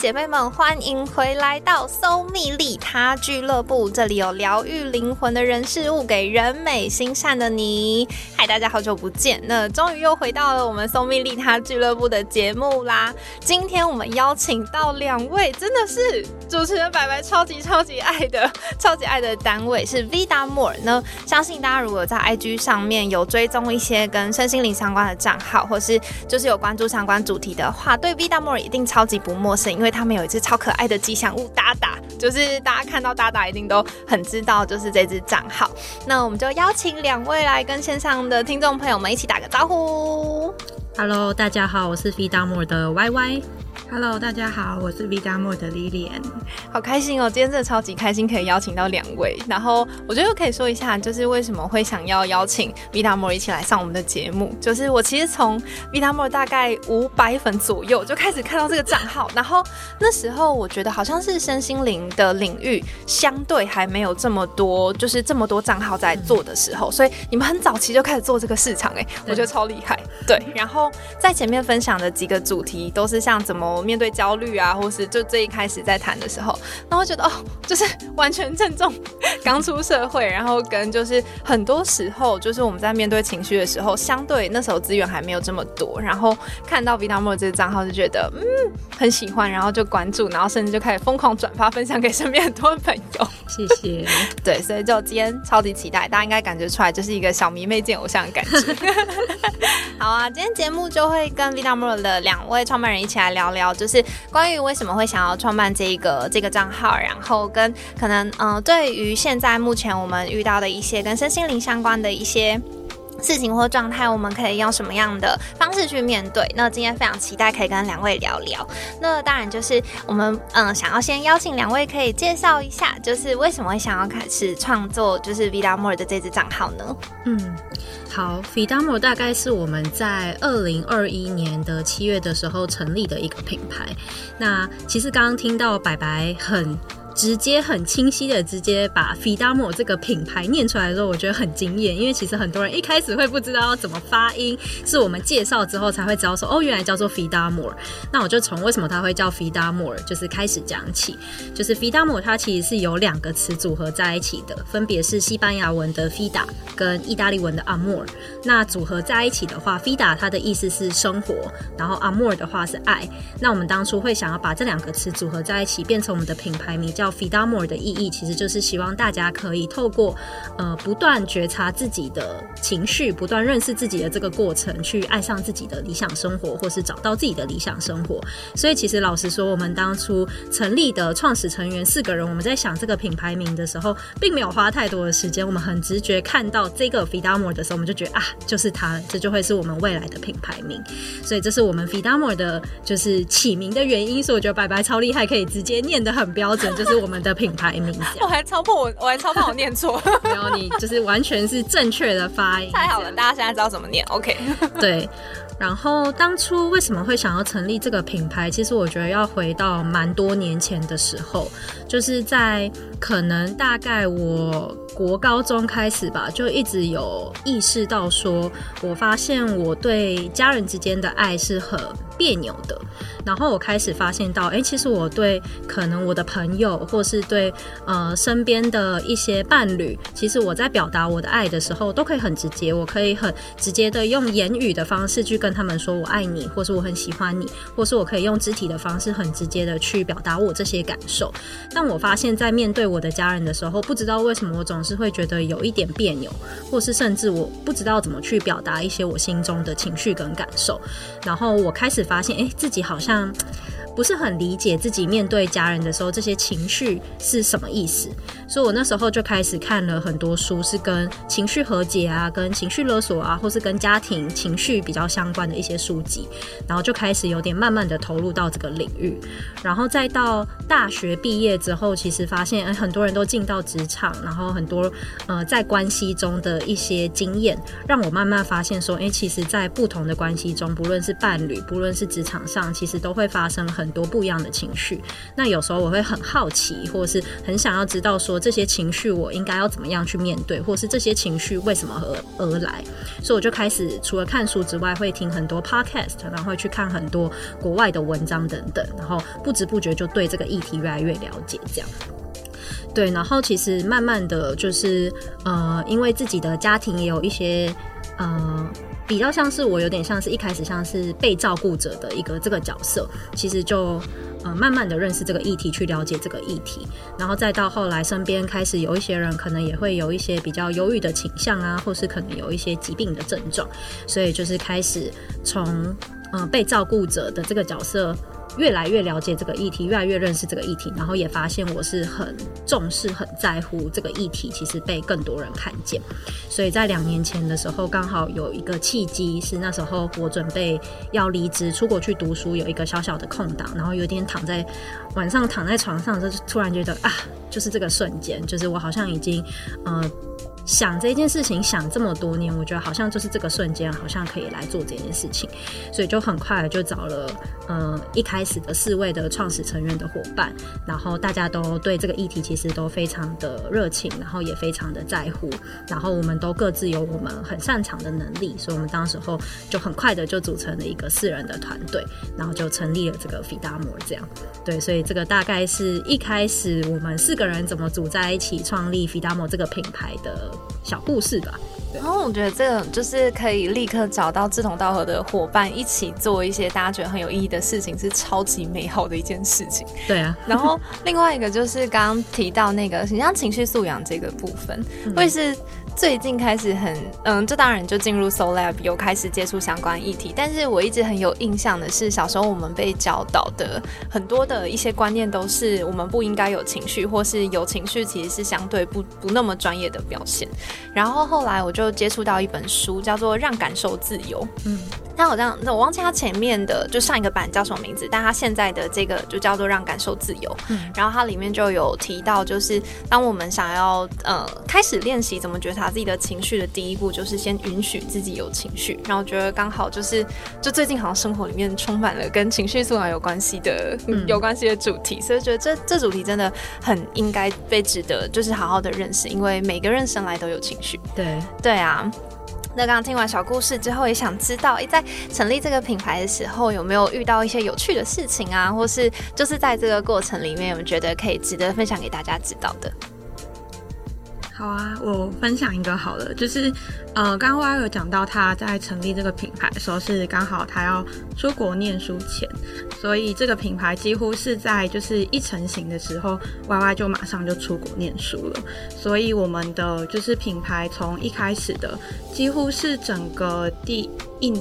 姐妹们，欢迎回来到搜蜜利他俱乐部。这里有疗愈灵魂的人事物，给人美心善的你。嗨，大家好久不见，那终于又回到了我们搜蜜利他俱乐部的节目啦。今天我们邀请到两位，真的是主持人白白超级超级爱的、超级爱的单位是 Vida More。那相信大家如果在 IG 上面有追踪一些跟身心灵相关的账号，或是就是有关注相关主题的话，对 Vida More 一定超级不陌生，因为他们有一只超可爱的吉祥物达达，就是大家看到达达一定都很知道，就是这只账号。那我们就邀请两位来跟线上的听众朋友们一起打个招呼。Hello，大家好，我是 Feed More 的 Y Y。Hello，大家好，我是 Vida More 的 Lilian。好开心哦！今天真的超级开心，可以邀请到两位。然后我觉得可以说一下，就是为什么会想要邀请 Vita More 一起来上我们的节目。就是我其实从 Vita More 大概五百粉左右就开始看到这个账号，然后那时候我觉得好像是身心灵的领域相对还没有这么多，就是这么多账号在做的时候，所以你们很早期就开始做这个市场、哎，我觉得超厉害。对，然后在前面分享的几个主题都是像怎么面对焦虑啊，或是就最一开始在谈的时候，那我觉得哦，就是完全正中刚出社会，然后跟就是很多时候就是我们在面对情绪的时候，相对那时候资源还没有这么多，然后看到 Vita More 这个账号就觉得嗯很喜欢，然后就关注，然后甚至就开始疯狂转发分享给身边很多朋友。谢谢。对，所以就今天超级期待，大家应该感觉出来，就是一个小迷妹见偶像的感觉。好啊，今天节目就会跟 Vita More 的两位创办人一起来聊聊，就是关于为什么会想要创办这一个这个账号，然后跟可能嗯、呃对于现在目前我们遇到的一些跟身心灵相关的一些。事情或状态，我们可以用什么样的方式去面对？那今天非常期待可以跟两位聊聊。那当然就是我们嗯，想要先邀请两位可以介绍一下，就是为什么会想要开始创作就是 Vida More 的这支账号呢？嗯，好 f i d a m o 大概是我们在二零二一年的七月的时候成立的一个品牌。那其实刚刚听到白白很。直接很清晰的直接把 f i d a m o 这个品牌念出来的时候，我觉得很惊艳，因为其实很多人一开始会不知道要怎么发音，是我们介绍之后才会知道说，哦，原来叫做 f i d a m o 那我就从为什么它会叫 f i d a m o 就是开始讲起，就是 f i d a m o 它其实是有两个词组合在一起的，分别是西班牙文的 fida 跟意大利文的 amor。那组合在一起的话，fida 它的意思是生活，然后 amor 的话是爱。那我们当初会想要把这两个词组合在一起，变成我们的品牌名叫 FIDAMOR 的意义，其实就是希望大家可以透过呃不断觉察自己的情绪，不断认识自己的这个过程，去爱上自己的理想生活，或是找到自己的理想生活。所以其实老实说，我们当初成立的创始成员四个人，我们在想这个品牌名的时候，并没有花太多的时间。我们很直觉看到这个 FIDAMOR 的时候，我们就觉得啊，就是它了，这就会是我们未来的品牌名。所以这是我们 FIDAMOR 的，就是起名的原因。所以我觉得白白超厉害，可以直接念得很标准，就是我们的品牌名。我还超怕我，我还超怕我念错。没有你，就是完全是正确的发音。太好了，大家现在知道怎么念，OK？对。然后当初为什么会想要成立这个品牌？其实我觉得要回到蛮多年前的时候，就是在可能大概我国高中开始吧，就一直有意识到说，我发现我对家人之间的爱是很别扭的。然后我开始发现到，哎，其实我对可能我的朋友，或是对呃身边的一些伴侣，其实我在表达我的爱的时候，都可以很直接，我可以很直接的用言语的方式去跟他们说我爱你，或是我很喜欢你，或是我可以用肢体的方式很直接的去表达我这些感受。但我发现，在面对我的家人的时候，不知道为什么我总是会觉得有一点别扭，或是甚至我不知道怎么去表达一些我心中的情绪跟感受。然后我开始发现，哎，自己好像。不是很理解自己面对家人的时候，这些情绪是什么意思。所以我那时候就开始看了很多书，是跟情绪和解啊、跟情绪勒索啊，或是跟家庭情绪比较相关的一些书籍，然后就开始有点慢慢的投入到这个领域。然后再到大学毕业之后，其实发现、哎、很多人都进到职场，然后很多呃在关系中的一些经验，让我慢慢发现说，哎、其实，在不同的关系中，不论是伴侣，不论是职场上，其实都会发生很很多不一样的情绪。那有时候我会很好奇，或是很想要知道说这些情绪我应该要怎么样去面对，或是这些情绪为什么而而来。所以我就开始除了看书之外，会听很多 podcast，然后会去看很多国外的文章等等，然后不知不觉就对这个议题越来越了解，这样。对，然后其实慢慢的就是呃，因为自己的家庭也有一些呃，比较像是我有点像是一开始像是被照顾者的一个这个角色，其实就呃慢慢的认识这个议题，去了解这个议题，然后再到后来身边开始有一些人可能也会有一些比较忧郁的倾向啊，或是可能有一些疾病的症状，所以就是开始从嗯被照顾者的这个角色。越来越了解这个议题，越来越认识这个议题，然后也发现我是很重视、很在乎这个议题，其实被更多人看见。所以在两年前的时候，刚好有一个契机，是那时候我准备要离职出国去读书，有一个小小的空档，然后有点躺在晚上躺在床上，就突然觉得啊，就是这个瞬间，就是我好像已经呃。想这件事情想这么多年，我觉得好像就是这个瞬间，好像可以来做这件事情，所以就很快就找了呃一开始的四位的创始成员的伙伴，然后大家都对这个议题其实都非常的热情，然后也非常的在乎，然后我们都各自有我们很擅长的能力，所以我们当时候就很快的就组成了一个四人的团队，然后就成立了这个 Fidamo 这样，对，所以这个大概是一开始我们四个人怎么组在一起创立 Fidamo 这个品牌的。小故事吧。然后我觉得这个就是可以立刻找到志同道合的伙伴，一起做一些大家觉得很有意义的事情，是超级美好的一件事情。对啊。然后另外一个就是刚刚提到那个，你像情绪素养这个部分，会是。最近开始很嗯，这当然就进入 Soul Lab，有开始接触相关议题。但是我一直很有印象的是，小时候我们被教导的很多的一些观念，都是我们不应该有情绪，或是有情绪其实是相对不不那么专业的表现。然后后来我就接触到一本书，叫做《让感受自由》。嗯。它好像我忘记它前面的就上一个版叫什么名字，但它现在的这个就叫做让感受自由。嗯，然后它里面就有提到，就是当我们想要呃开始练习怎么觉察自己的情绪的第一步，就是先允许自己有情绪。然后我觉得刚好就是就最近好像生活里面充满了跟情绪素养有关系的有关系的主题，所以觉得这这主题真的很应该被值得就是好好的认识，因为每个人生来都有情绪。对对啊。那刚刚听完小故事之后，也想知道，诶，在成立这个品牌的时候，有没有遇到一些有趣的事情啊，或是就是在这个过程里面，有觉得可以值得分享给大家知道的？好啊，我分享一个好了，就是呃，刚刚 Y 有讲到他在成立这个品牌的时候是刚好他要出国念书前，所以这个品牌几乎是在就是一成型的时候，Y Y 就马上就出国念书了，所以我们的就是品牌从一开始的几乎是整个第一。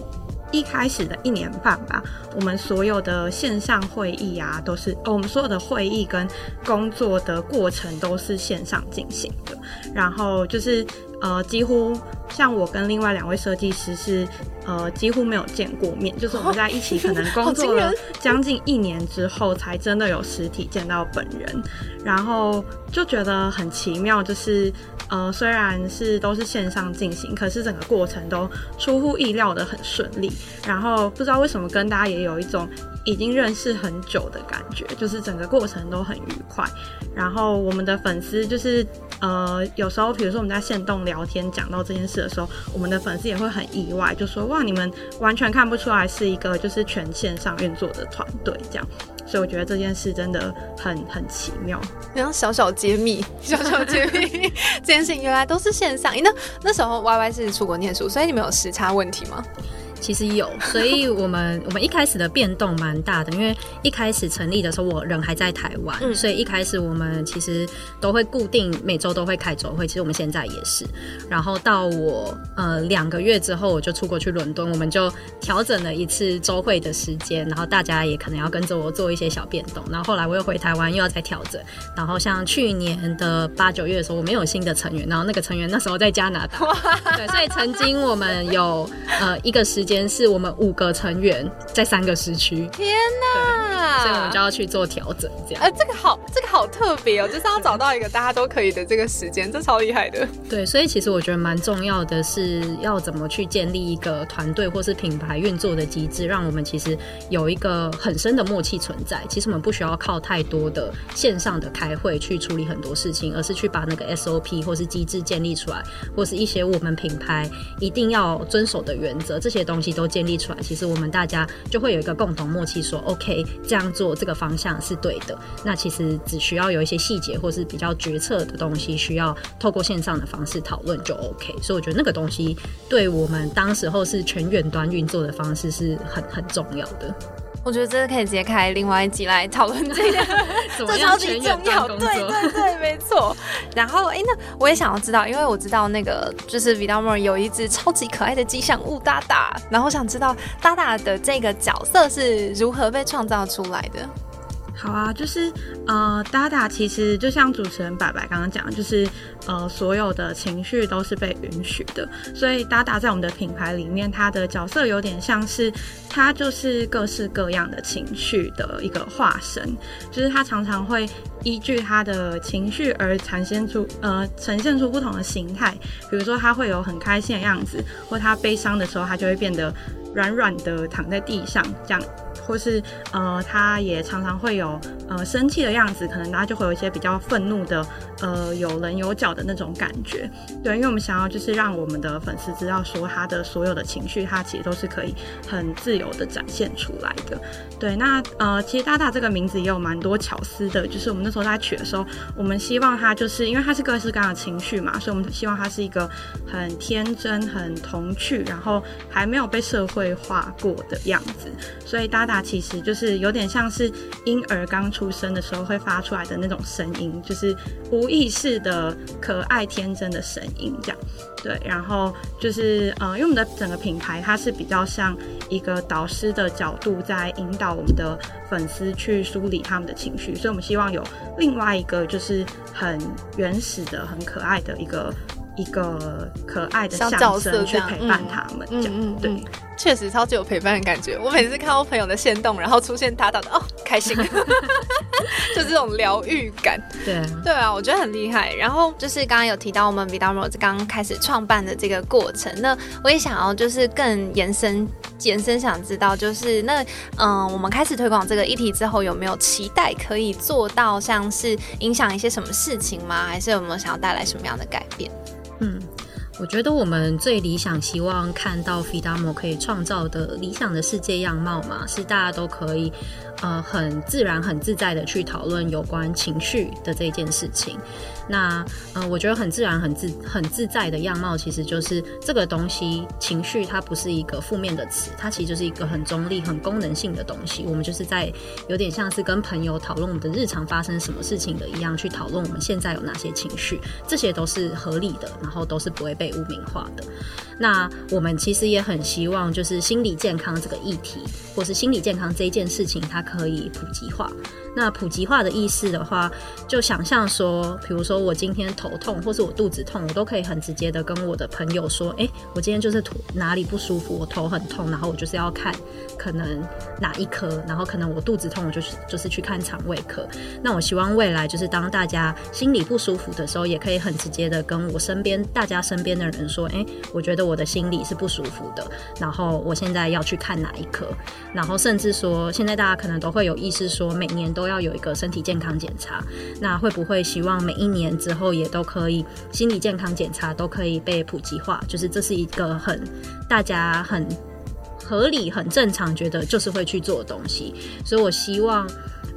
一开始的一年半吧，我们所有的线上会议啊，都是我们所有的会议跟工作的过程都是线上进行的。然后就是呃，几乎像我跟另外两位设计师是呃几乎没有见过面，就是我们在一起可能工作了 将近一年之后，才真的有实体见到本人。然后就觉得很奇妙，就是。呃，虽然是都是线上进行，可是整个过程都出乎意料的很顺利。然后不知道为什么跟大家也有一种已经认识很久的感觉，就是整个过程都很愉快。然后我们的粉丝就是呃，有时候比如说我们在线动聊天讲到这件事的时候，我们的粉丝也会很意外，就说哇，你们完全看不出来是一个就是全线上运作的团队这样。所以我觉得这件事真的很很奇妙，然后小小揭秘，小小揭秘，这件事情原来都是线上。那那时候 Y Y 是出国念书，所以你们有时差问题吗？其实有，所以我们我们一开始的变动蛮大的，因为一开始成立的时候，我人还在台湾，所以一开始我们其实都会固定每周都会开周会，其实我们现在也是。然后到我呃两个月之后，我就出国去伦敦，我们就调整了一次周会的时间，然后大家也可能要跟着我做一些小变动。然后后来我又回台湾，又要再调整。然后像去年的八九月的时候，我们有新的成员，然后那个成员那时候在加拿大，对，所以曾经我们有呃一个时。间是我们五个成员在三个时区。天哪！啊，所以我们就要去做调整，这样。呃，这个好，这个好特别哦，就是要找到一个大家都可以的这个时间，这超厉害的。对，所以其实我觉得蛮重要的是要怎么去建立一个团队或是品牌运作的机制，让我们其实有一个很深的默契存在。其实我们不需要靠太多的线上的开会去处理很多事情，而是去把那个 SOP 或是机制建立出来，或是一些我们品牌一定要遵守的原则，这些东东西都建立出来。其实我们大家就会有一个共同默契，说 OK 这样做这个方向是对的。那其实只需要有一些细节或是比较决策的东西，需要透过线上的方式讨论就 OK。所以我觉得那个东西对我们当时候是全远端运作的方式是很很重要的。我觉得这个可以直接开另外一集来讨论这个，这超级重要。对？对对，没错。然后，哎，那我也想要知道，因为我知道那个就是 Vidamore 有一只超级可爱的吉祥物达达，然后想知道达达的这个角色是如何被创造出来的。好啊，就是呃，达达其实就像主持人白白刚刚讲，就是呃，所有的情绪都是被允许的，所以达达在我们的品牌里面，它的角色有点像是它就是各式各样的情绪的一个化身，就是它常常会依据他的情绪而呈现出呃呈现出不同的形态，比如说他会有很开心的样子，或他悲伤的时候，他就会变得软软的躺在地上这样。或是呃，他也常常会有呃生气的样子，可能他就会有一些比较愤怒的，呃有棱有角的那种感觉。对，因为我们想要就是让我们的粉丝知道说他的所有的情绪，他其实都是可以很自由的展现出来的。对，那呃，其实大大这个名字也有蛮多巧思的，就是我们那时候在取的时候，我们希望他就是因为他是各式各样的情绪嘛，所以我们希望他是一个很天真、很童趣，然后还没有被社会化过的样子。所以达达其实就是有点像是婴儿刚出生的时候会发出来的那种声音，就是无意识的可爱天真的声音，这样。对，然后就是呃，因为我们的整个品牌它是比较像一个导师的角度在引导我们的粉丝去梳理他们的情绪，所以我们希望有另外一个就是很原始的、很可爱的一个一个可爱的象征去陪伴他们，这样、对。嗯嗯，确实超级有陪伴的感觉。我每次看到朋友的线动，然后出现他打的，哦，开心，就这种疗愈感。对，对啊，我觉得很厉害。然后就是刚刚有提到我们 v i d a m o 刚开始创办的这个过程，那我也想要就是更延伸延伸，想知道就是那嗯，我们开始推广这个议题之后，有没有期待可以做到像是影响一些什么事情吗？还是有没有想要带来什么样的改变？嗯。我觉得我们最理想、希望看到 Fidamo 可以创造的理想的世界样貌嘛，是大家都可以呃很自然、很自在的去讨论有关情绪的这件事情。那呃，我觉得很自然、很自很自在的样貌，其实就是这个东西，情绪它不是一个负面的词，它其实就是一个很中立、很功能性的东西。我们就是在有点像是跟朋友讨论我们的日常发生什么事情的一样，去讨论我们现在有哪些情绪，这些都是合理的，然后都是不会被污名化的。那我们其实也很希望，就是心理健康这个议题，或是心理健康这件事情，它可以普及化。那普及化的意思的话，就想象说，比如说我今天头痛，或是我肚子痛，我都可以很直接的跟我的朋友说，诶，我今天就是头哪里不舒服，我头很痛，然后我就是要看可能哪一科，然后可能我肚子痛，我就是就是去看肠胃科。那我希望未来就是当大家心里不舒服的时候，也可以很直接的跟我身边大家身边的人说，诶，我觉得我的心里是不舒服的，然后我现在要去看哪一科，然后甚至说，现在大家可能都会有意识说，每年都要有一个身体健康检查，那会不会希望每一年之后也都可以心理健康检查都可以被普及化？就是这是一个很大家很合理、很正常，觉得就是会去做的东西。所以我希望，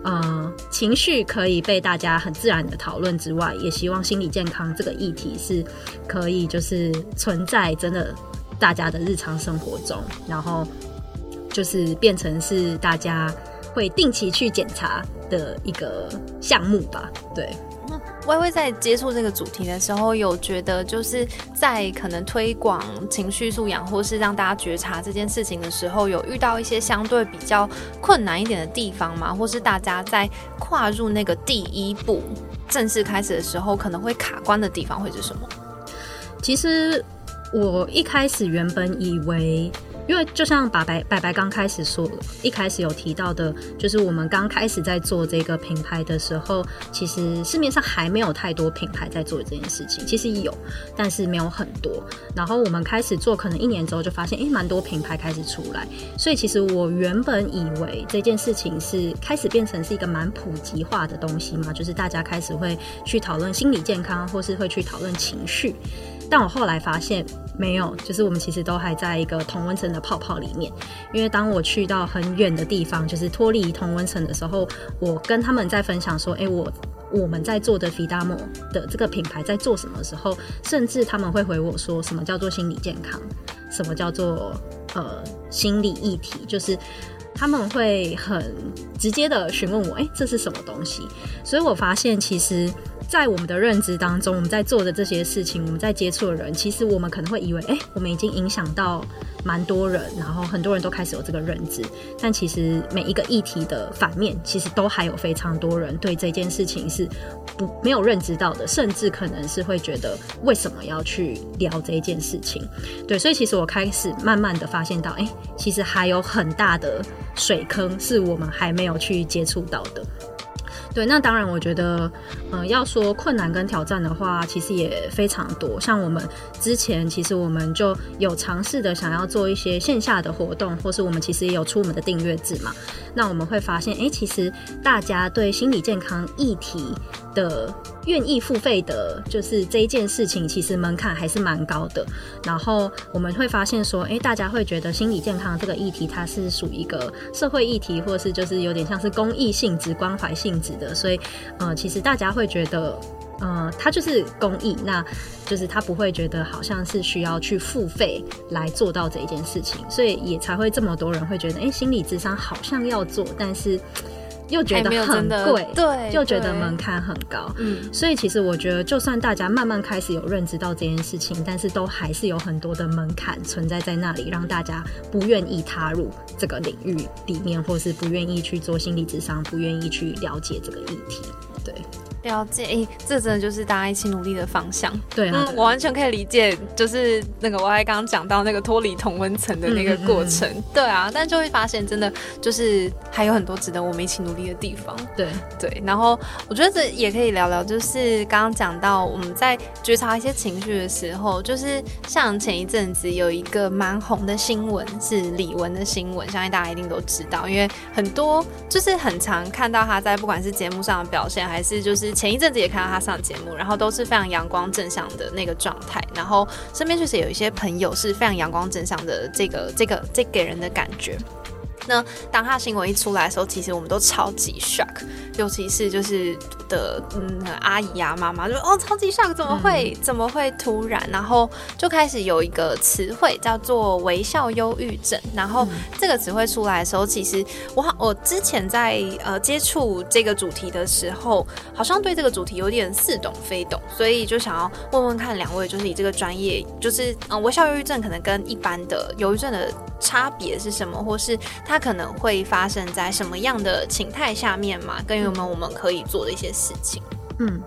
呃，情绪可以被大家很自然的讨论之外，也希望心理健康这个议题是可以就是存在真的大家的日常生活中，然后就是变成是大家会定期去检查的一个项目吧。对，微微在接触这个主题的时候，有觉得就是在可能推广情绪素养，或是让大家觉察这件事情的时候，有遇到一些相对比较困难一点的地方吗？或是大家在跨入那个第一步正式开始的时候，可能会卡关的地方会是什么？其实我一开始原本以为因为就像白白白白刚开始说，一开始有提到的，就是我们刚开始在做这个品牌的时候，其实市面上还没有太多品牌在做这件事情，其实有，但是没有很多。然后我们开始做，可能一年之后就发现，诶，蛮多品牌开始出来。所以其实我原本以为这件事情是开始变成是一个蛮普及化的东西嘛，就是大家开始会去讨论心理健康，或是会去讨论情绪。但我后来发现没有，就是我们其实都还在一个同温层的泡泡里面。因为当我去到很远的地方，就是脱离同温层的时候，我跟他们在分享说：“哎，我我们在做的 Fidamo 的这个品牌在做什么时候，甚至他们会回我说什么叫做心理健康，什么叫做呃心理议题，就是他们会很直接的询问我：哎，这是什么东西？所以我发现其实。在我们的认知当中，我们在做的这些事情，我们在接触的人，其实我们可能会以为，哎，我们已经影响到蛮多人，然后很多人都开始有这个认知。但其实每一个议题的反面，其实都还有非常多人对这件事情是不没有认知到的，甚至可能是会觉得为什么要去聊这件事情？对，所以其实我开始慢慢的发现到，哎，其实还有很大的水坑是我们还没有去接触到的。对，那当然，我觉得，嗯，要说困难跟挑战的话，其实也非常多。像我们之前，其实我们就有尝试的想要做一些线下的活动，或是我们其实也有出我们的订阅制嘛。那我们会发现，哎，其实大家对心理健康议题的。愿意付费的，就是这一件事情，其实门槛还是蛮高的。然后我们会发现说，哎，大家会觉得心理健康这个议题，它是属于一个社会议题，或是就是有点像是公益性质、关怀性质的。所以，呃，其实大家会觉得，呃，它就是公益，那就是他不会觉得好像是需要去付费来做到这一件事情，所以也才会这么多人会觉得，哎，心理智商好像要做，但是。又觉得很贵，对，又觉得门槛很高，嗯，所以其实我觉得，就算大家慢慢开始有认知到这件事情，但是都还是有很多的门槛存在在那里，让大家不愿意踏入这个领域里面，或是不愿意去做心理智商，不愿意去了解这个议题，对。了解，哎，这真的就是大家一起努力的方向。对啊，我完全可以理解，就是那个我还刚刚讲到那个脱离同温层的那个过程。对啊，但就会发现，真的就是还有很多值得我们一起努力的地方。对对，然后我觉得这也可以聊聊，就是刚刚讲到我们在觉察一些情绪的时候，就是像前一阵子有一个蛮红的新闻，是李玟的新闻，相信大家一定都知道，因为很多就是很常看到他在不管是节目上的表现，还是就是。前一阵子也看到他上节目，然后都是非常阳光正向的那个状态，然后身边确实有一些朋友是非常阳光正向的，这个这个这给人的感觉。那当他新闻一出来的时候，其实我们都超级 shock，尤其是就是的嗯阿姨啊妈妈就哦超级 shock，怎么会怎么会突然？然后就开始有一个词汇叫做微笑忧郁症。然后这个词汇出来的时候，其实我好我之前在呃接触这个主题的时候，好像对这个主题有点似懂非懂，所以就想要问问看两位，就是你这个专业，就是嗯微笑忧郁症可能跟一般的忧郁症的差别是什么，或是？它可能会发生在什么样的情态下面嘛？跟有没有我们可以做的一些事情？嗯，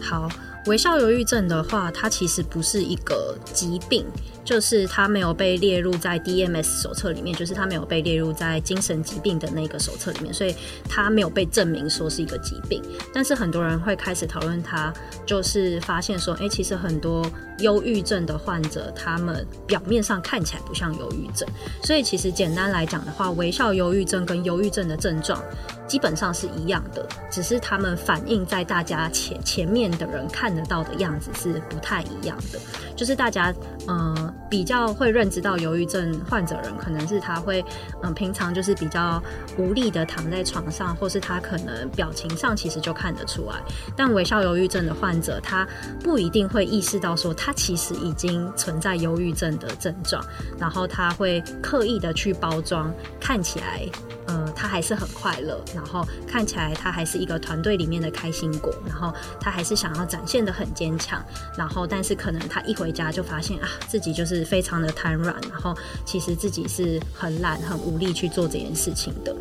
好，微笑忧郁症的话，它其实不是一个疾病。就是它没有被列入在 DMS 手册里面，就是它没有被列入在精神疾病的那个手册里面，所以它没有被证明说是一个疾病。但是很多人会开始讨论它，就是发现说，哎，其实很多忧郁症的患者，他们表面上看起来不像忧郁症。所以其实简单来讲的话，微笑忧郁症跟忧郁症的症状基本上是一样的，只是他们反映在大家前前面的人看得到的样子是不太一样的。就是大家，嗯。比较会认知到忧郁症患者人，可能是他会，嗯，平常就是比较无力的躺在床上，或是他可能表情上其实就看得出来。但微笑忧郁症的患者，他不一定会意识到说他其实已经存在忧郁症的症状，然后他会刻意的去包装，看起来。呃，他还是很快乐，然后看起来他还是一个团队里面的开心果，然后他还是想要展现的很坚强，然后但是可能他一回家就发现啊，自己就是非常的瘫软，然后其实自己是很懒、很无力去做这件事情的。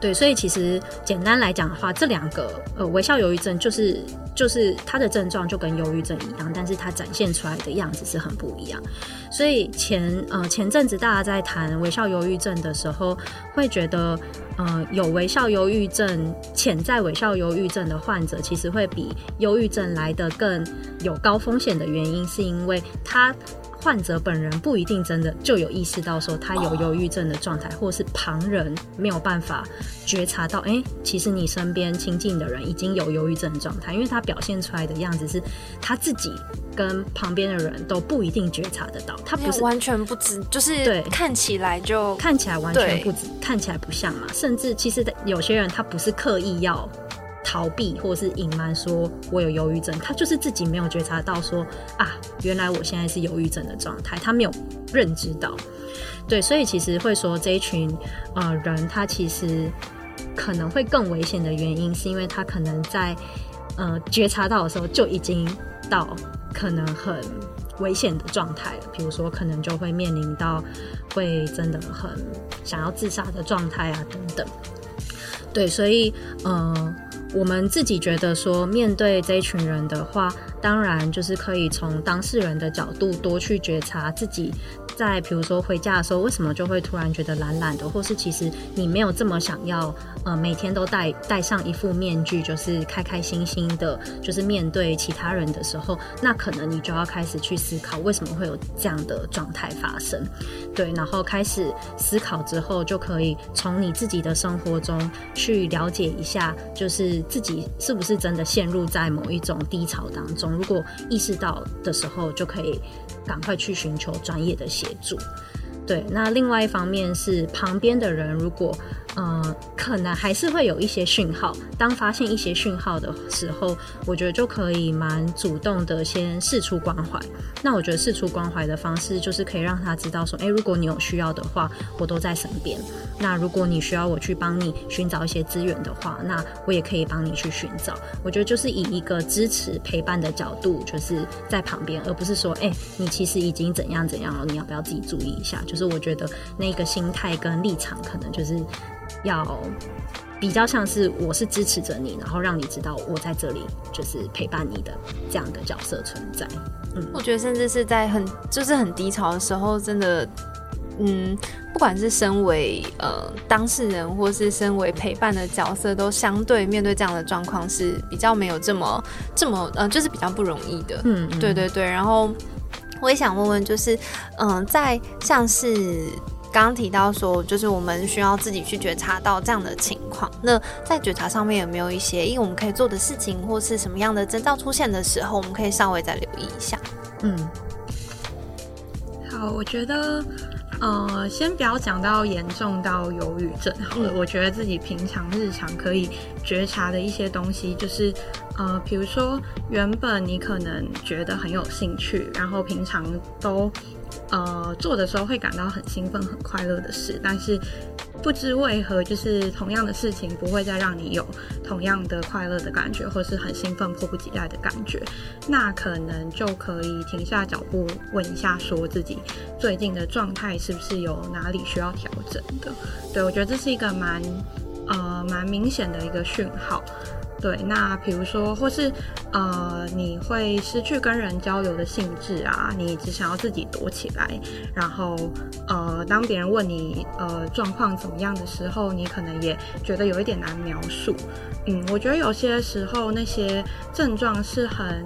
对，所以其实简单来讲的话，这两个呃微笑忧郁症就是就是它的症状就跟忧郁症一样，但是它展现出来的样子是很不一样。所以前呃前阵子大家在谈微笑忧郁症的时候，会觉得呃有微笑忧郁症潜在微笑忧郁症的患者，其实会比忧郁症来的更有高风险的原因，是因为他。患者本人不一定真的就有意识到说他有忧郁症的状态，或是旁人没有办法觉察到，哎，其实你身边亲近的人已经有忧郁症的状态，因为他表现出来的样子是他自己跟旁边的人都不一定觉察得到，他不是完全不知，就是对看起来就看起来完全不知，看起来不像嘛，甚至其实有些人他不是刻意要。逃避或是隐瞒，说我有忧郁症，他就是自己没有觉察到，说啊，原来我现在是忧郁症的状态，他没有认知到。对，所以其实会说这一群呃人，他其实可能会更危险的原因，是因为他可能在呃觉察到的时候就已经到可能很危险的状态了，比如说可能就会面临到会真的很想要自杀的状态啊等等。对，所以呃。我们自己觉得说，面对这一群人的话，当然就是可以从当事人的角度多去觉察自己。在比如说回家的时候，为什么就会突然觉得懒懒的，或是其实你没有这么想要，呃，每天都戴戴上一副面具，就是开开心心的，就是面对其他人的时候，那可能你就要开始去思考，为什么会有这样的状态发生？对，然后开始思考之后，就可以从你自己的生活中去了解一下，就是自己是不是真的陷入在某一种低潮当中。如果意识到的时候，就可以。赶快去寻求专业的协助。对，那另外一方面是旁边的人，如果呃，可能还是会有一些讯号。当发现一些讯号的时候，我觉得就可以蛮主动的先试出关怀。那我觉得试出关怀的方式，就是可以让他知道说，哎，如果你有需要的话，我都在身边。那如果你需要我去帮你寻找一些资源的话，那我也可以帮你去寻找。我觉得就是以一个支持陪伴的角度，就是在旁边，而不是说，哎，你其实已经怎样怎样了，你要不要自己注意一下？就是我觉得那个心态跟立场，可能就是要比较像是我是支持着你，然后让你知道我在这里，就是陪伴你的这样的角色存在。嗯，我觉得甚至是在很就是很低潮的时候，真的。嗯，不管是身为呃当事人，或是身为陪伴的角色，都相对面对这样的状况是比较没有这么这么呃，就是比较不容易的。嗯，对对对。然后我也想问问，就是嗯，在像是刚刚提到说，就是我们需要自己去觉察到这样的情况。那在觉察上面有没有一些，因为我们可以做的事情，或是什么样的征兆出现的时候，我们可以稍微再留意一下。嗯，好，我觉得。呃，先不要讲到严重到忧郁症好了。我觉得自己平常日常可以觉察的一些东西，就是呃，比如说原本你可能觉得很有兴趣，然后平常都呃做的时候会感到很兴奋、很快乐的事，但是。不知为何，就是同样的事情不会再让你有同样的快乐的感觉，或是很兴奋、迫不及待的感觉，那可能就可以停下脚步，问一下，说自己最近的状态是不是有哪里需要调整的？对我觉得这是一个蛮呃蛮明显的一个讯号。对，那比如说，或是呃，你会失去跟人交流的兴致啊，你只想要自己躲起来，然后呃，当别人问你呃状况怎么样的时候，你可能也觉得有一点难描述。嗯，我觉得有些时候那些症状是很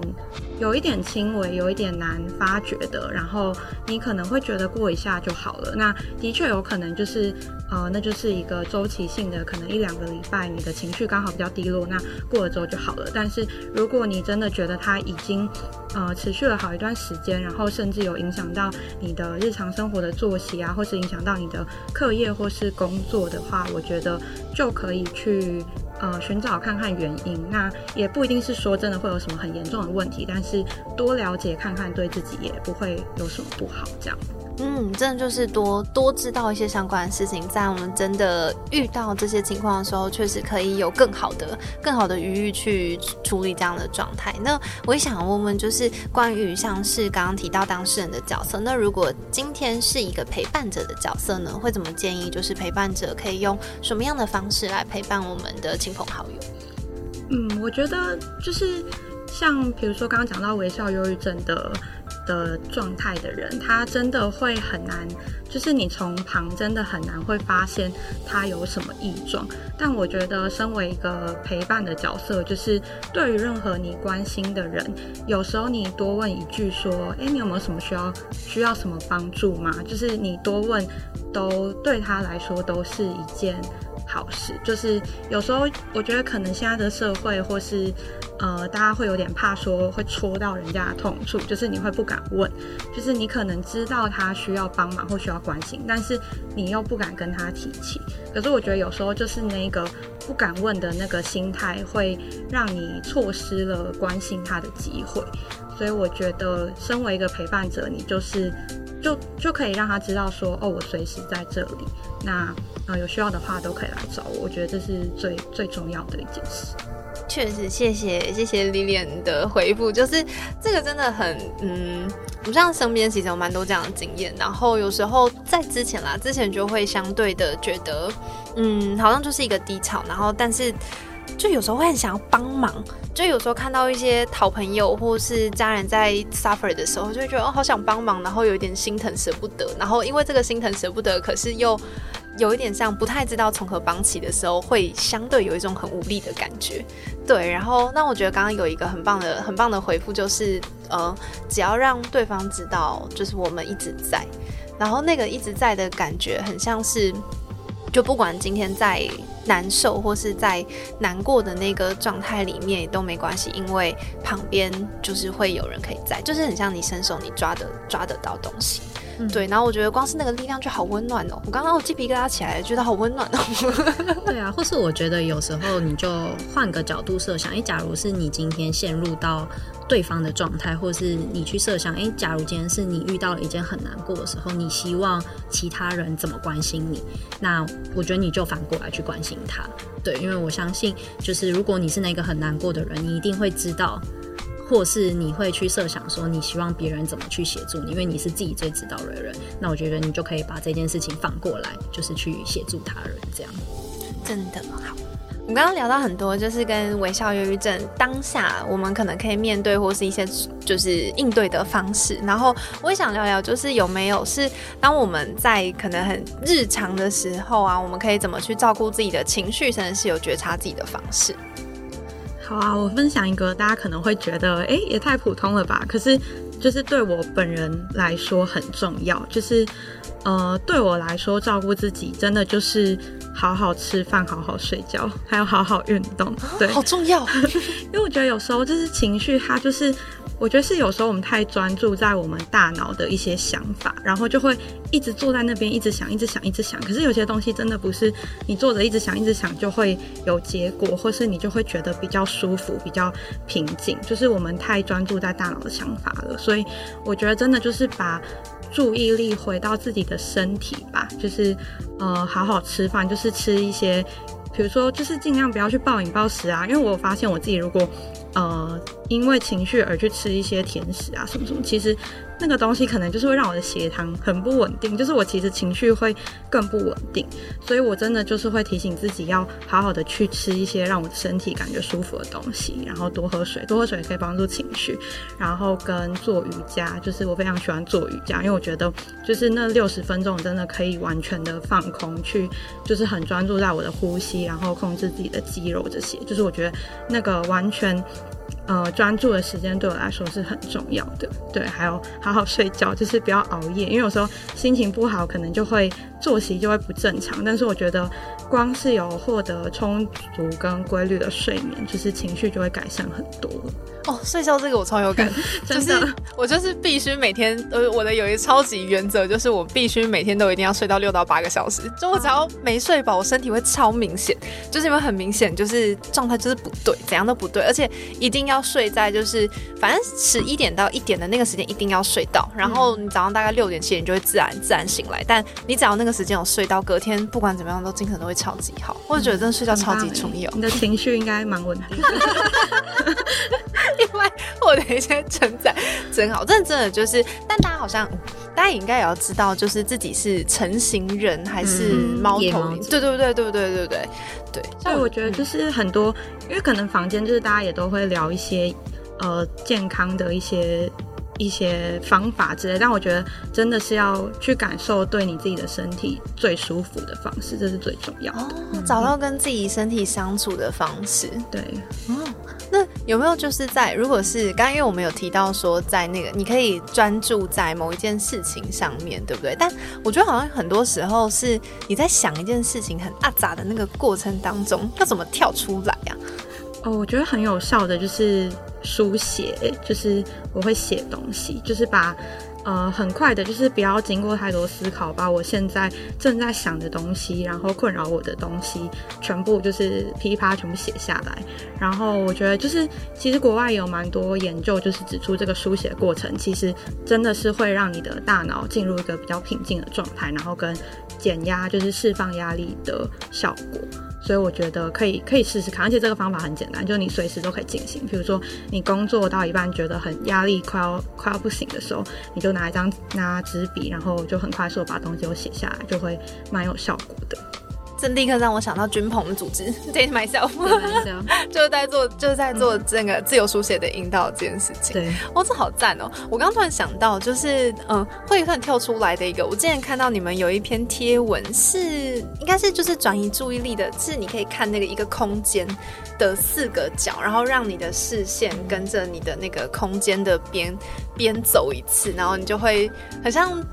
有一点轻微，有一点难发觉的，然后你可能会觉得过一下就好了。那的确有可能就是呃，那就是一个周期性的，可能一两个礼拜你的情绪刚好比较低落，那过了之后就好了。但是如果你真的觉得它已经呃持续了好一段时间，然后甚至有影响到你的日常生活的作息啊，或是影响到你的课业或是工作的话，我觉得就可以去。呃，寻找看看原因，那也不一定是说真的会有什么很严重的问题，但是多了解看看，对自己也不会有什么不好。这样，嗯，真的就是多多知道一些相关的事情，在我们真的遇到这些情况的时候，确实可以有更好的、更好的余裕去处理这样的状态。那我也想问问，就是关于像是刚刚提到当事人的角色，那如果今天是一个陪伴者的角色呢，会怎么建议？就是陪伴者可以用什么样的方式来陪伴我们的亲朋好友？嗯，我觉得就是像比如说刚刚讲到微笑忧郁症的。的状态的人，他真的会很难，就是你从旁真的很难会发现他有什么异状。但我觉得，身为一个陪伴的角色，就是对于任何你关心的人，有时候你多问一句说：“哎，你有没有什么需要需要什么帮助吗？”就是你多问，都对他来说都是一件。好事就是有时候我觉得可能现在的社会或是呃大家会有点怕说会戳到人家的痛处，就是你会不敢问，就是你可能知道他需要帮忙或需要关心，但是你又不敢跟他提起。可是我觉得有时候就是那个不敢问的那个心态，会让你错失了关心他的机会。所以我觉得身为一个陪伴者，你就是就就可以让他知道说哦，我随时在这里。那啊，有需要的话都可以来找我，我觉得这是最最重要的一件事。确实，谢谢谢谢李莲的回复，就是这个真的很嗯，我像身边其实有蛮多这样的经验，然后有时候在之前啦，之前就会相对的觉得，嗯，好像就是一个低潮，然后但是就有时候会很想要帮忙，就有时候看到一些好朋友或是家人在 suffer 的时候，就会觉得哦，好想帮忙，然后有一点心疼舍不得，然后因为这个心疼舍不得，可是又。有一点像不太知道从何帮起的时候，会相对有一种很无力的感觉。对，然后那我觉得刚刚有一个很棒的、很棒的回复，就是呃，只要让对方知道，就是我们一直在，然后那个一直在的感觉，很像是，就不管今天在难受或是在难过的那个状态里面都没关系，因为旁边就是会有人可以在，就是很像你伸手你抓的抓得到东西。对，然后我觉得光是那个力量就好温暖哦。我刚刚我鸡皮疙瘩起来，觉得好温暖哦。对啊，或是我觉得有时候你就换个角度设想，哎，假如是你今天陷入到对方的状态，或是你去设想，哎，假如今天是你遇到了一件很难过的时候，你希望其他人怎么关心你？那我觉得你就反过来去关心他。对，因为我相信，就是如果你是那个很难过的人，你一定会知道。或是你会去设想说，你希望别人怎么去协助你，因为你是自己最知道的人。那我觉得你就可以把这件事情反过来，就是去协助他人，这样。真的好。我们刚刚聊到很多，就是跟微笑忧郁症当下我们可能可以面对或是一些就是应对的方式。然后我也想聊聊，就是有没有是当我们在可能很日常的时候啊，我们可以怎么去照顾自己的情绪，甚至是有觉察自己的方式。好啊，我分享一个大家可能会觉得，哎，也太普通了吧？可是，就是对我本人来说很重要。就是，呃，对我来说，照顾自己真的就是好好吃饭、好好睡觉，还有好好运动。对，好重要。因为我觉得有时候就是情绪，它就是。我觉得是有时候我们太专注在我们大脑的一些想法，然后就会一直坐在那边，一直想，一直想，一直想。可是有些东西真的不是你坐着一直想，一直想就会有结果，或是你就会觉得比较舒服、比较平静。就是我们太专注在大脑的想法了，所以我觉得真的就是把注意力回到自己的身体吧，就是呃好好吃饭，就是吃一些，比如说就是尽量不要去暴饮暴食啊，因为我发现我自己如果。呃，因为情绪而去吃一些甜食啊，什么什么，其实那个东西可能就是会让我的血糖很不稳定，就是我其实情绪会更不稳定，所以我真的就是会提醒自己要好好的去吃一些让我的身体感觉舒服的东西，然后多喝水，多喝水可以帮助情绪，然后跟做瑜伽，就是我非常喜欢做瑜伽，因为我觉得就是那六十分钟真的可以完全的放空，去就是很专注在我的呼吸，然后控制自己的肌肉这些，就是我觉得那个完全。呃，专注的时间对我来说是很重要的。对，还有好好睡觉，就是不要熬夜，因为有时候心情不好，可能就会作息就会不正常。但是我觉得，光是有获得充足跟规律的睡眠，就是情绪就会改善很多。哦，睡觉这个我超有感，就是我就是必须每天，呃，我的有一个超级原则，就是我必须每天都一定要睡到六到八个小时。就我只要没睡饱，我身体会超明显，就是因为很明显，就是状态就是不对，怎样都不对，而且一定要睡在就是反正十一点到一点的那个个时间一定要睡到，然后你早上大概六点七点就会自然自然醒来。但你只要那个时间有睡到，隔天不管怎么样都精神都会超级好。我觉得真的睡觉超级重要，你的情绪应该蛮稳定。因为我的一些称赞真好，真的真的就是，但大家好像大家也应该也要知道，就是自己是成型人还是猫头鹰？对对对对对对对对对。所以我觉得就是很多，因为可能房间就是大家也都会聊一些呃健康的一些。一些方法之类，但我觉得真的是要去感受对你自己的身体最舒服的方式，这是最重要的。找到跟自己身体相处的方式。对，哦，那有没有就是在如果是刚刚因为我们有提到说在那个你可以专注在某一件事情上面对不对？但我觉得好像很多时候是你在想一件事情很阿杂的那个过程当中，要怎么跳出来呀？哦，我觉得很有效的就是书写，就是我会写东西，就是把呃很快的，就是不要经过太多思考，把我现在正在想的东西，然后困扰我的东西，全部就是噼啪全部写下来。然后我觉得就是其实国外有蛮多研究，就是指出这个书写过程其实真的是会让你的大脑进入一个比较平静的状态，然后跟减压就是释放压力的效果。所以我觉得可以可以试试看，而且这个方法很简单，就你随时都可以进行。比如说你工作到一半觉得很压力快要快要不行的时候，你就拿一张拿纸笔，然后就很快速把东西都写下来，就会蛮有效果的。这立刻让我想到军鹏的组织，Date myself，就是在做就是在做这个自由书写的引导这件事情。对，哦，这好赞哦！我刚刚突然想到，就是嗯，会突然跳出来的一个，我之前看到你们有一篇贴文，是应该是就是转移注意力的，是你可以看那个一个空间的四个角，然后让你的视线跟着你的那个空间的边边走一次，然后你就会很像。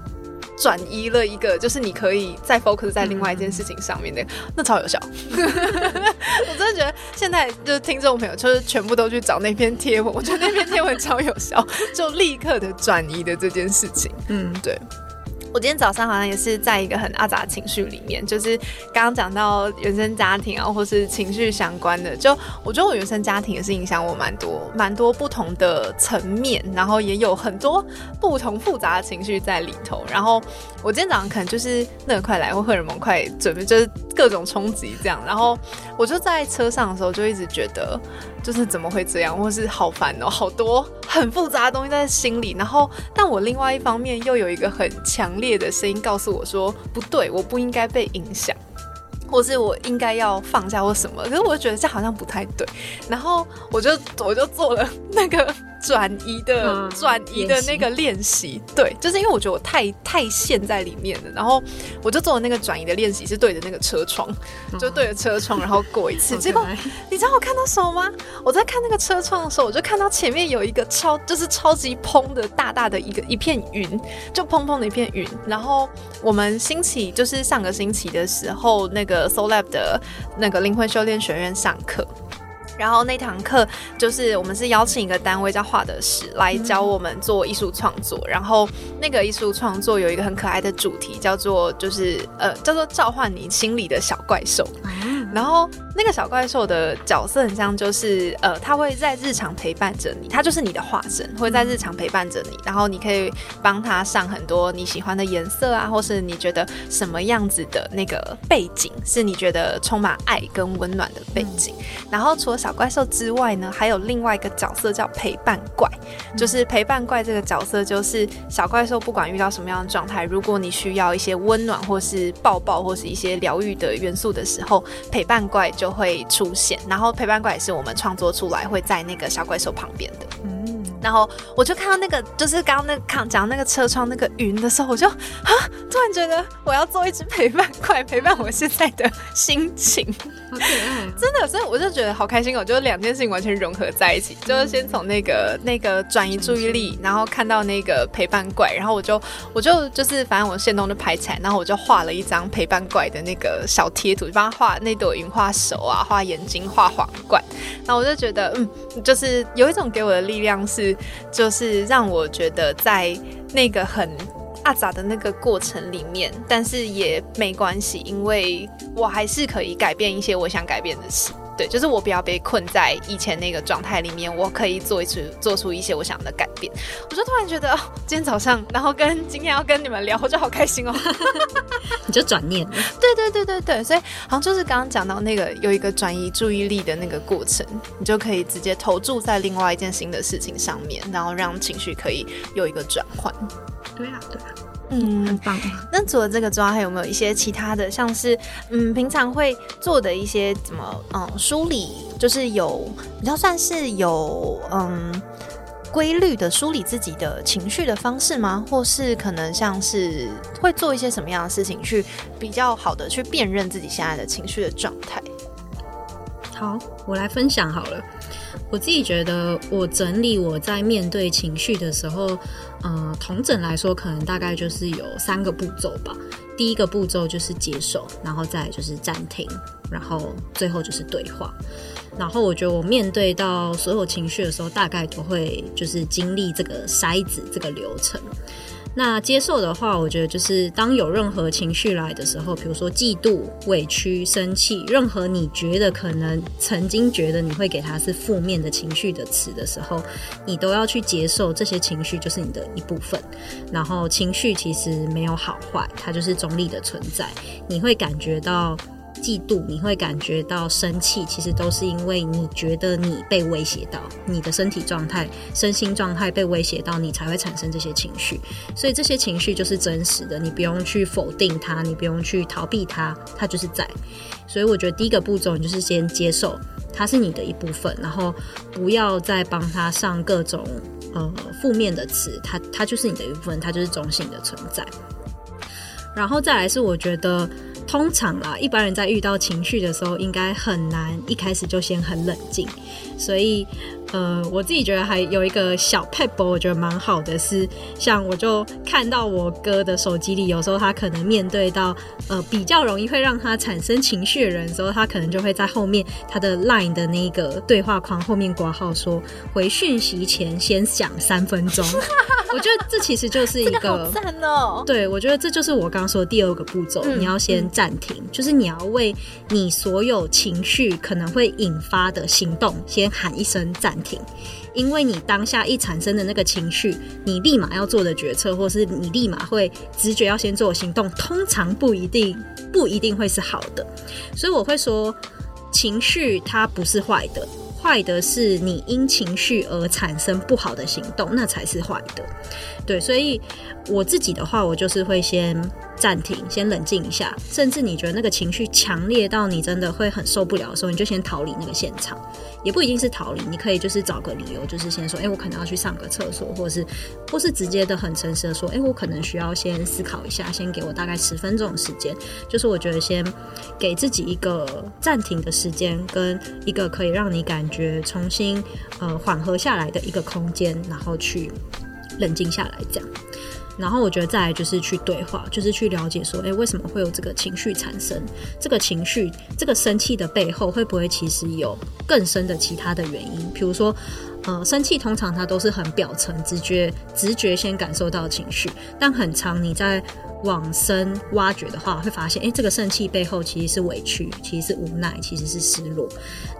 转移了一个，就是你可以再 focus 在另外一件事情上面的，那超有效。我真的觉得现在就是听众朋友，就是全部都去找那篇贴文，我觉得那篇贴文超有效，就立刻的转移的这件事情。嗯，对。我今天早上好像也是在一个很阿杂情绪里面，就是刚刚讲到原生家庭啊，或是情绪相关的，就我觉得我原生家庭也是影响我蛮多、蛮多不同的层面，然后也有很多不同复杂的情绪在里头。然后我今天早上可能就是那个快来或荷尔蒙快准备，就是各种冲击这样。然后我就在车上的时候就一直觉得。就是怎么会这样，或是好烦哦，好多很复杂的东西在心里。然后，但我另外一方面又有一个很强烈的声音告诉我说，不对，我不应该被影响，或是我应该要放下或什么。可是我觉得这好像不太对。然后我就我就做了那个。转移的转移的那个练习，对，就是因为我觉得我太太陷在里面了，然后我就做了那个转移的练习，是对着那个车窗，就对着车窗，然后过一次。结果你知道我看到什么吗？我在看那个车窗的时候，我就看到前面有一个超就是超级砰的大大的一个一片云，就砰砰的一片云。然后我们星期就是上个星期的时候，那个 Soul Lab 的那个灵魂修炼学院上课。然后那堂课就是我们是邀请一个单位叫画的史来教我们做艺术创作。然后那个艺术创作有一个很可爱的主题，叫做就是呃叫做召唤你心里的小怪兽。然后那个小怪兽的角色很像，就是呃，他会在日常陪伴着你，他就是你的化身，会在日常陪伴着你。然后你可以帮他上很多你喜欢的颜色啊，或是你觉得什么样子的那个背景是你觉得充满爱跟温暖的背景。然后除了小怪兽之外呢，还有另外一个角色叫陪伴怪，就是陪伴怪这个角色就是小怪兽不管遇到什么样的状态，如果你需要一些温暖或是抱抱或是一些疗愈的元素的时候，陪。陪伴怪就会出现，然后陪伴怪也是我们创作出来会在那个小怪兽旁边的。然后我就看到那个，就是刚刚那看讲那个车窗那个云的时候，我就啊，突然觉得我要做一只陪伴怪，陪伴我现在的心情。好可爱，真的，所以我就觉得好开心哦，就是两件事情完全融合在一起，就是先从那个那个转移注意力，然后看到那个陪伴怪，然后我就我就就是反正我现动就拍起来，然后我就画了一张陪伴怪的那个小贴图，就帮他画那朵。云画手啊，画眼睛，画皇冠，那我就觉得，嗯，就是有一种给我的力量，是就是让我觉得在那个很阿杂的那个过程里面，但是也没关系，因为我还是可以改变一些我想改变的事。对，就是我不要被困在以前那个状态里面，我可以做一次做出一些我想的改变。我就突然觉得，今天早上，然后跟今天要跟你们聊，我就好开心哦。你就转念了，对对对对对，所以好像就是刚刚讲到那个有一个转移注意力的那个过程，你就可以直接投注在另外一件新的事情上面，然后让情绪可以有一个转换。对啊，对啊，嗯，很棒。那除了这个之外，还有没有一些其他的，像是嗯，平常会做的一些怎么嗯梳理，就是有比较算是有嗯规律的梳理自己的情绪的方式吗？或是可能像是会做一些什么样的事情，去比较好的去辨认自己现在的情绪的状态？好，我来分享好了。我自己觉得，我整理我在面对情绪的时候，呃，同整来说，可能大概就是有三个步骤吧。第一个步骤就是接受，然后再就是暂停，然后最后就是对话。然后我觉得我面对到所有情绪的时候，大概都会就是经历这个筛子这个流程。那接受的话，我觉得就是当有任何情绪来的时候，比如说嫉妒、委屈、生气，任何你觉得可能曾经觉得你会给他是负面的情绪的词的时候，你都要去接受这些情绪就是你的一部分。然后情绪其实没有好坏，它就是中立的存在。你会感觉到。嫉妒，你会感觉到生气，其实都是因为你觉得你被威胁到，你的身体状态、身心状态被威胁到，你才会产生这些情绪。所以这些情绪就是真实的，你不用去否定它，你不用去逃避它，它就是在。所以我觉得第一个步骤，你就是先接受它是你的一部分，然后不要再帮它上各种呃负面的词，它它就是你的一部分，它就是中性的存在。然后再来是我觉得。通常啦，一般人在遇到情绪的时候，应该很难一开始就先很冷静，所以。呃，我自己觉得还有一个小 p e p 我觉得蛮好的是，像我就看到我哥的手机里，有时候他可能面对到呃比较容易会让他产生情绪的人的时候，他可能就会在后面他的 Line 的那个对话框后面挂号说回讯息前先想三分钟。我觉得这其实就是一个赞哦。对，我觉得这就是我刚刚说的第二个步骤，你要先暂停，就是你要为你所有情绪可能会引发的行动先先喊一声暂。停，因为你当下一产生的那个情绪，你立马要做的决策，或是你立马会直觉要先做行动，通常不一定不一定会是好的。所以我会说，情绪它不是坏的，坏的是你因情绪而产生不好的行动，那才是坏的。对，所以我自己的话，我就是会先。暂停，先冷静一下。甚至你觉得那个情绪强烈到你真的会很受不了的时候，你就先逃离那个现场。也不一定是逃离，你可以就是找个理由，就是先说：“哎，我可能要去上个厕所，或者是，或是直接的很诚实的说：‘哎，我可能需要先思考一下，先给我大概十分钟的时间。’就是我觉得先给自己一个暂停的时间，跟一个可以让你感觉重新呃缓和下来的一个空间，然后去冷静下来，这样。然后我觉得再来就是去对话，就是去了解说，哎，为什么会有这个情绪产生？这个情绪，这个生气的背后，会不会其实有更深的其他的原因？比如说，呃，生气通常它都是很表层、直觉、直觉先感受到情绪，但很长你在。往深挖掘的话，会发现，哎，这个生气背后其实是委屈，其实是无奈，其实是失落。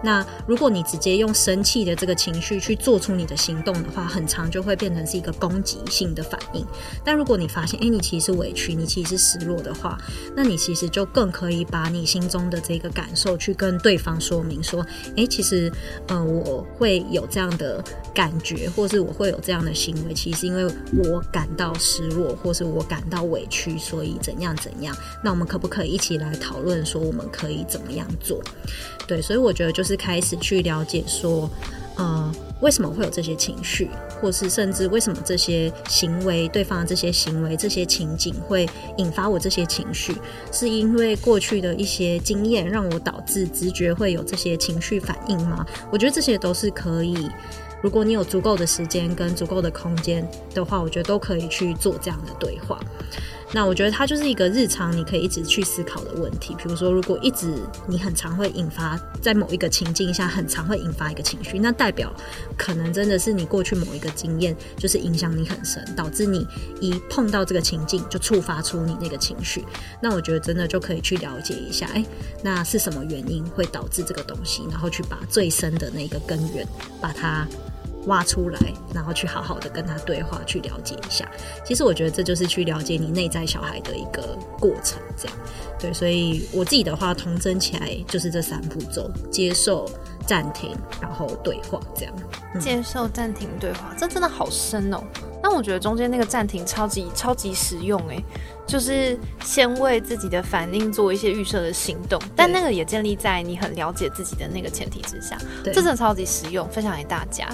那如果你直接用生气的这个情绪去做出你的行动的话，很长就会变成是一个攻击性的反应。但如果你发现，哎，你其实是委屈，你其实是失落的话，那你其实就更可以把你心中的这个感受去跟对方说明，说，哎，其实，呃，我会有这样的感觉，或是我会有这样的行为，其实因为我感到失落，或是我感到委屈。所以怎样怎样？那我们可不可以一起来讨论说我们可以怎么样做？对，所以我觉得就是开始去了解说，呃，为什么会有这些情绪，或是甚至为什么这些行为，对方的这些行为、这些情景会引发我这些情绪？是因为过去的一些经验让我导致直觉会有这些情绪反应吗？我觉得这些都是可以。如果你有足够的时间跟足够的空间的话，我觉得都可以去做这样的对话。那我觉得它就是一个日常你可以一直去思考的问题。比如说，如果一直你很常会引发在某一个情境下，很常会引发一个情绪，那代表可能真的是你过去某一个经验就是影响你很深，导致你一碰到这个情境就触发出你那个情绪。那我觉得真的就可以去了解一下，哎，那是什么原因会导致这个东西，然后去把最深的那个根源把它。挖出来，然后去好好的跟他对话，去了解一下。其实我觉得这就是去了解你内在小孩的一个过程，这样对。所以我自己的话，同真起来就是这三步骤：接受、暂停，然后对话，这样。接受、暂停、对话，这真的好深哦。那我觉得中间那个暂停超级超级实用诶，就是先为自己的反应做一些预设的行动，但那个也建立在你很了解自己的那个前提之下。这真的超级实用，分享给大家。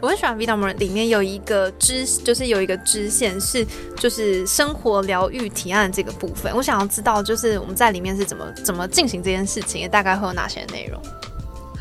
我很喜欢 Vitamin 里面有一个支，就是有一个支线是就是生活疗愈提案这个部分。我想要知道，就是我们在里面是怎么怎么进行这件事情，大概会有哪些内容。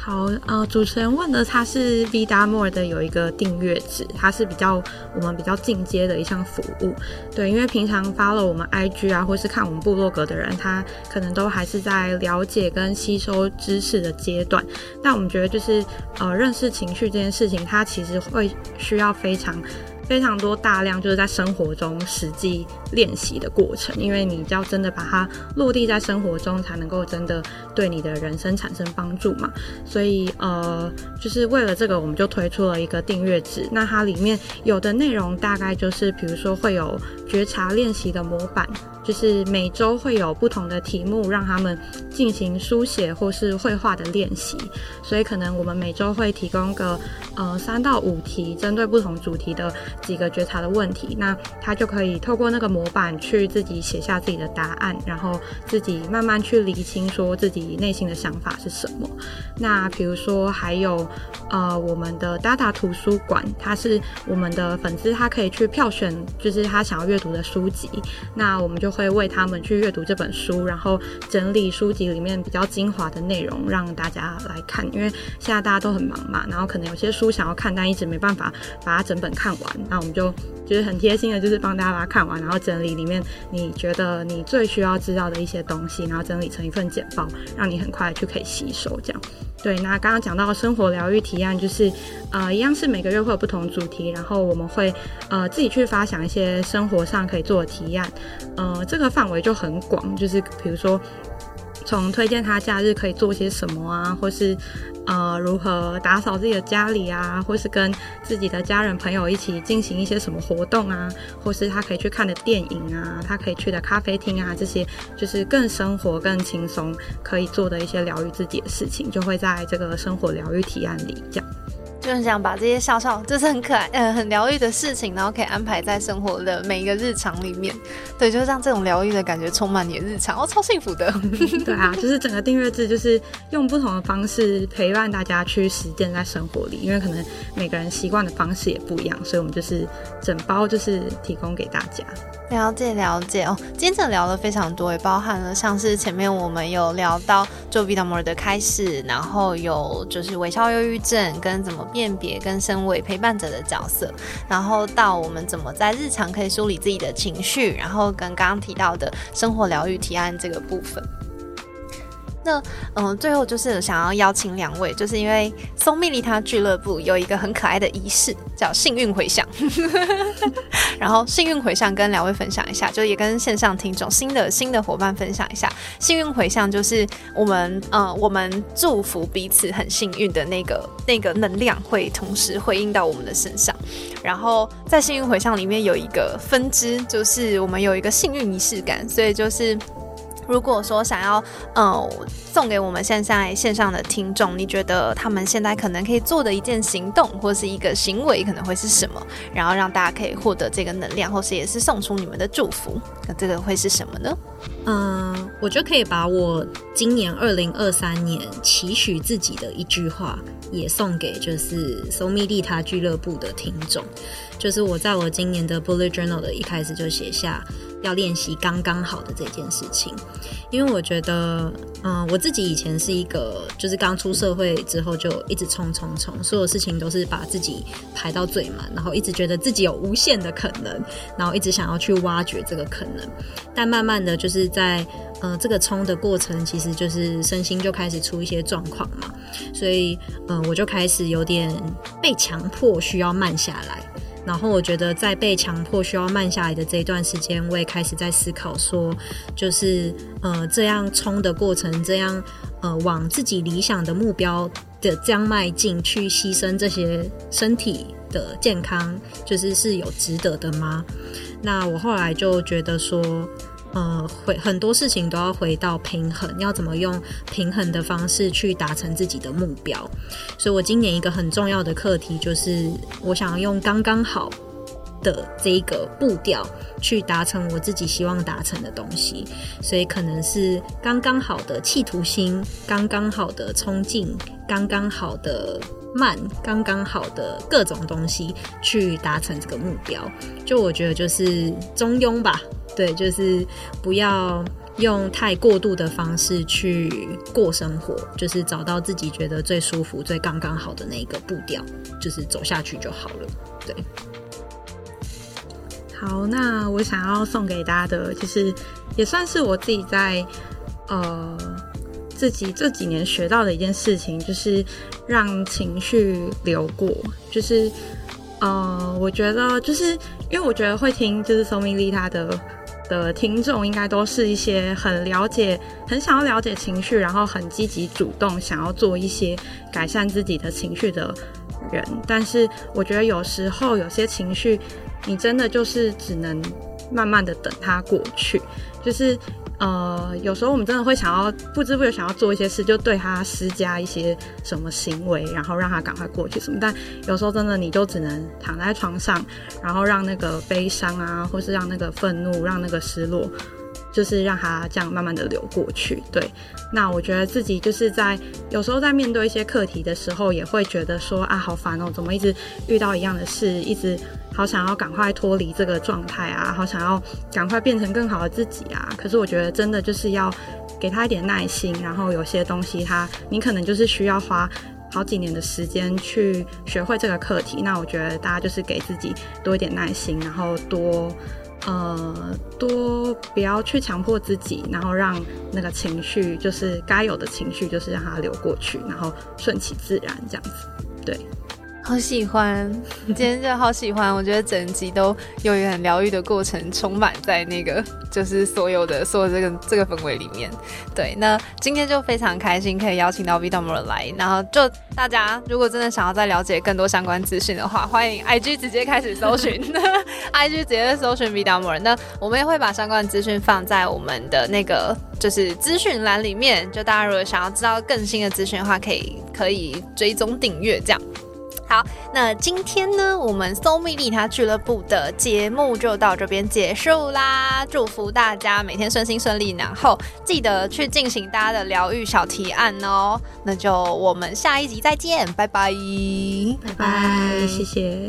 好，呃，主持人问的他是 V d a m o r e 的有一个订阅制，它是比较我们比较进阶的一项服务。对，因为平常发了我们 IG 啊，或是看我们部落格的人，他可能都还是在了解跟吸收知识的阶段。但我们觉得就是呃，认识情绪这件事情，它其实会需要非常。非常多大量就是在生活中实际练习的过程，因为你要真的把它落地在生活中，才能够真的对你的人生产生帮助嘛。所以呃，就是为了这个，我们就推出了一个订阅制。那它里面有的内容大概就是，比如说会有觉察练习的模板。就是每周会有不同的题目，让他们进行书写或是绘画的练习。所以可能我们每周会提供个呃三到五题，针对不同主题的几个觉察的问题。那他就可以透过那个模模板去自己写下自己的答案，然后自己慢慢去理清，说自己内心的想法是什么。那比如说还有呃我们的 Data 图书馆，它是我们的粉丝，他可以去票选，就是他想要阅读的书籍。那我们就。会为他们去阅读这本书，然后整理书籍里面比较精华的内容，让大家来看。因为现在大家都很忙嘛，然后可能有些书想要看，但一直没办法把它整本看完。那我们就就是很贴心的，就是帮大家把它看完，然后整理里面你觉得你最需要知道的一些东西，然后整理成一份简报，让你很快就可以吸收。这样对。那刚刚讲到生活疗愈提案，就是呃，一样是每个月会有不同主题，然后我们会呃自己去发想一些生活上可以做的提案，呃。这个范围就很广，就是比如说，从推荐他假日可以做些什么啊，或是呃如何打扫自己的家里啊，或是跟自己的家人朋友一起进行一些什么活动啊，或是他可以去看的电影啊，他可以去的咖啡厅啊，这些就是更生活、更轻松可以做的一些疗愈自己的事情，就会在这个生活疗愈提案里这样。就是想把这些笑笑，就是很可爱、呃很疗愈的事情，然后可以安排在生活的每一个日常里面。对，就是让这种疗愈的感觉充满你的日常，哦，超幸福的。对啊，就是整个订阅制，就是用不同的方式陪伴大家去实践在生活里，因为可能每个人习惯的方式也不一样，所以我们就是整包就是提供给大家。了解了解哦，今天真的聊了非常多，也包含了像是前面我们有聊到做 v i t a m o r 的开始，然后有就是微笑忧郁症跟怎么辨别跟身为陪伴者的角色，然后到我们怎么在日常可以梳理自己的情绪，然后跟刚刚提到的生活疗愈提案这个部分。那嗯，最后就是想要邀请两位，就是因为松蜜利他俱乐部有一个很可爱的仪式，叫幸运回响。然后幸运回向跟两位分享一下，就也跟线上听众新的新的伙伴分享一下。幸运回向就是我们呃，我们祝福彼此很幸运的那个那个能量会同时回应到我们的身上。然后在幸运回向里面有一个分支，就是我们有一个幸运仪式感，所以就是。如果说想要，呃，送给我们现在线上的听众，你觉得他们现在可能可以做的一件行动，或是一个行为，可能会是什么？然后让大家可以获得这个能量，或是也是送出你们的祝福，那这个会是什么呢？嗯，我就可以把我今年二零二三年期许自己的一句话，也送给就是搜密利他俱乐部的听众，就是我在我今年的 bullet journal 的一开始就写下。要练习刚刚好的这件事情。因为我觉得，嗯，我自己以前是一个，就是刚出社会之后就一直冲冲冲，所有事情都是把自己排到最满，然后一直觉得自己有无限的可能，然后一直想要去挖掘这个可能。但慢慢的就是在，呃，这个冲的过程，其实就是身心就开始出一些状况嘛，所以，嗯，我就开始有点被强迫需要慢下来。然后我觉得，在被强迫需要慢下来的这一段时间，我也开始在思考说，就是呃，这样冲的过程，这样呃，往自己理想的目标的这样迈进，去牺牲这些身体的健康，就是是有值得的吗？那我后来就觉得说。呃，回很多事情都要回到平衡，要怎么用平衡的方式去达成自己的目标。所以我今年一个很重要的课题就是，我想要用刚刚好的这一个步调去达成我自己希望达成的东西。所以可能是刚刚好的企图心，刚刚好的冲劲，刚刚好的慢，刚刚好的各种东西去达成这个目标。就我觉得就是中庸吧。对，就是不要用太过度的方式去过生活，就是找到自己觉得最舒服、最刚刚好的那个步调，就是走下去就好了。对，好，那我想要送给大家的，就是也算是我自己在呃自己这几年学到的一件事情，就是让情绪流过，就是呃，我觉得就是因为我觉得会听就是苏明丽她的。的听众应该都是一些很了解、很想要了解情绪，然后很积极主动想要做一些改善自己的情绪的人。但是我觉得有时候有些情绪，你真的就是只能慢慢的等它过去，就是。呃，有时候我们真的会想要不知不觉想要做一些事，就对他施加一些什么行为，然后让他赶快过去什么。但有时候真的你就只能躺在床上，然后让那个悲伤啊，或是让那个愤怒，让那个失落，就是让他这样慢慢的流过去。对，那我觉得自己就是在有时候在面对一些课题的时候，也会觉得说啊，好烦哦，怎么一直遇到一样的事，一直。好想要赶快脱离这个状态啊！好想要赶快变成更好的自己啊！可是我觉得真的就是要给他一点耐心，然后有些东西他你可能就是需要花好几年的时间去学会这个课题。那我觉得大家就是给自己多一点耐心，然后多呃多不要去强迫自己，然后让那个情绪就是该有的情绪就是让它流过去，然后顺其自然这样子，对。好喜欢，今天就好喜欢。我觉得整集都有一个很疗愈的过程，充满在那个就是所有的所有这个这个氛围里面。对，那今天就非常开心可以邀请到 v i t a m o r 来，然后就大家如果真的想要再了解更多相关资讯的话，欢迎 IG 直接开始搜寻，IG 直接搜寻 v i t a m o r 那我们也会把相关的资讯放在我们的那个就是资讯栏里面，就大家如果想要知道更新的资讯的话，可以可以追踪订阅这样。好那今天呢我们搜密利他俱乐部的节目就到这边结束啦祝福大家每天顺心顺利然后记得去进行大家的疗愈小提案哦。那就我们下一集再见拜拜。拜拜谢谢。